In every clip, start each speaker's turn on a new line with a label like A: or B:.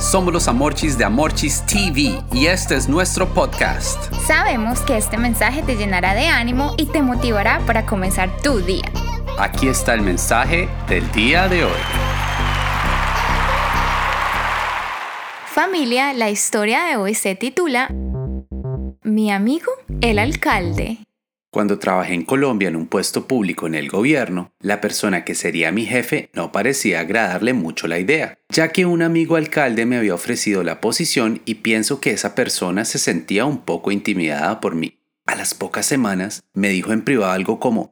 A: Somos los Amorchis de Amorchis TV y este es nuestro podcast.
B: Sabemos que este mensaje te llenará de ánimo y te motivará para comenzar tu día.
A: Aquí está el mensaje del día de hoy.
B: Familia, la historia de hoy se titula Mi amigo el alcalde.
A: Cuando trabajé en Colombia en un puesto público en el gobierno, la persona que sería mi jefe no parecía agradarle mucho la idea, ya que un amigo alcalde me había ofrecido la posición y pienso que esa persona se sentía un poco intimidada por mí. A las pocas semanas me dijo en privado algo como,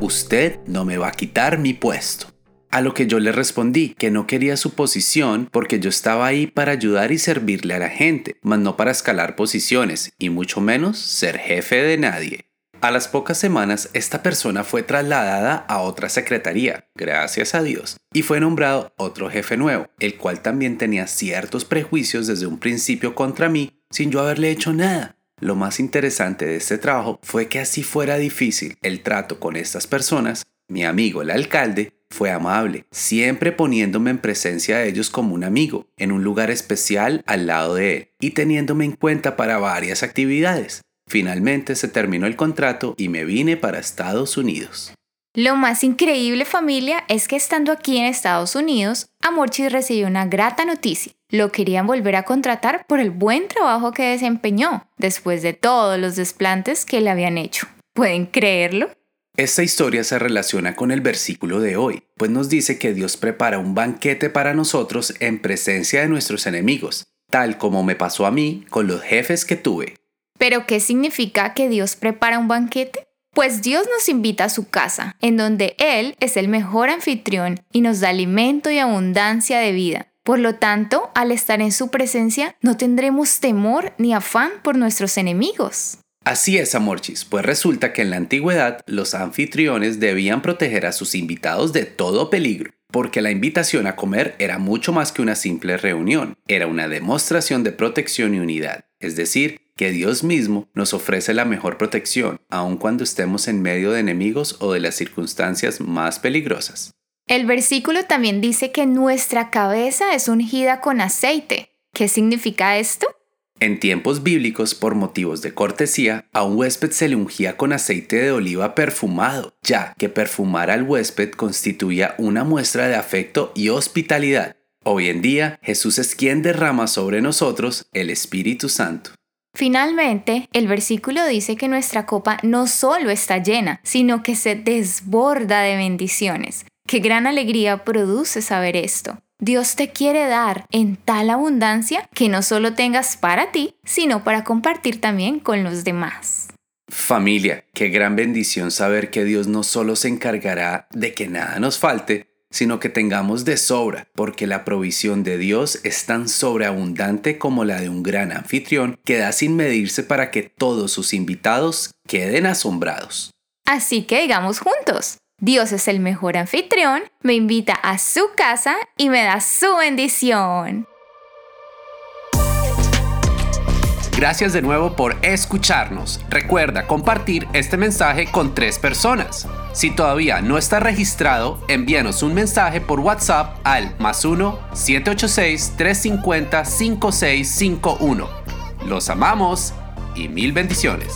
A: Usted no me va a quitar mi puesto. A lo que yo le respondí que no quería su posición porque yo estaba ahí para ayudar y servirle a la gente, mas no para escalar posiciones y mucho menos ser jefe de nadie. A las pocas semanas, esta persona fue trasladada a otra secretaría, gracias a Dios, y fue nombrado otro jefe nuevo, el cual también tenía ciertos prejuicios desde un principio contra mí, sin yo haberle hecho nada. Lo más interesante de este trabajo fue que así fuera difícil el trato con estas personas, mi amigo el alcalde fue amable, siempre poniéndome en presencia de ellos como un amigo, en un lugar especial al lado de él, y teniéndome en cuenta para varias actividades. Finalmente se terminó el contrato y me vine para Estados Unidos.
B: Lo más increíble familia es que estando aquí en Estados Unidos, Amorchis recibió una grata noticia. Lo querían volver a contratar por el buen trabajo que desempeñó después de todos los desplantes que le habían hecho. ¿Pueden creerlo?
A: Esta historia se relaciona con el versículo de hoy, pues nos dice que Dios prepara un banquete para nosotros en presencia de nuestros enemigos, tal como me pasó a mí con los jefes que tuve.
B: ¿Pero qué significa que Dios prepara un banquete? Pues Dios nos invita a su casa, en donde Él es el mejor anfitrión y nos da alimento y abundancia de vida. Por lo tanto, al estar en su presencia, no tendremos temor ni afán por nuestros enemigos.
A: Así es, Amorchis, pues resulta que en la antigüedad los anfitriones debían proteger a sus invitados de todo peligro, porque la invitación a comer era mucho más que una simple reunión, era una demostración de protección y unidad, es decir, que Dios mismo nos ofrece la mejor protección, aun cuando estemos en medio de enemigos o de las circunstancias más peligrosas.
B: El versículo también dice que nuestra cabeza es ungida con aceite. ¿Qué significa esto?
A: En tiempos bíblicos, por motivos de cortesía, a un huésped se le ungía con aceite de oliva perfumado, ya que perfumar al huésped constituía una muestra de afecto y hospitalidad. Hoy en día, Jesús es quien derrama sobre nosotros el Espíritu Santo.
B: Finalmente, el versículo dice que nuestra copa no solo está llena, sino que se desborda de bendiciones. Qué gran alegría produce saber esto. Dios te quiere dar en tal abundancia que no solo tengas para ti, sino para compartir también con los demás.
A: Familia, qué gran bendición saber que Dios no solo se encargará de que nada nos falte, sino que tengamos de sobra, porque la provisión de Dios es tan sobreabundante como la de un gran anfitrión que da sin medirse para que todos sus invitados queden asombrados.
B: Así que digamos juntos, Dios es el mejor anfitrión, me invita a su casa y me da su bendición.
A: Gracias de nuevo por escucharnos. Recuerda compartir este mensaje con tres personas. Si todavía no está registrado, envíanos un mensaje por WhatsApp al más 1-786-350-5651. Los amamos y mil bendiciones.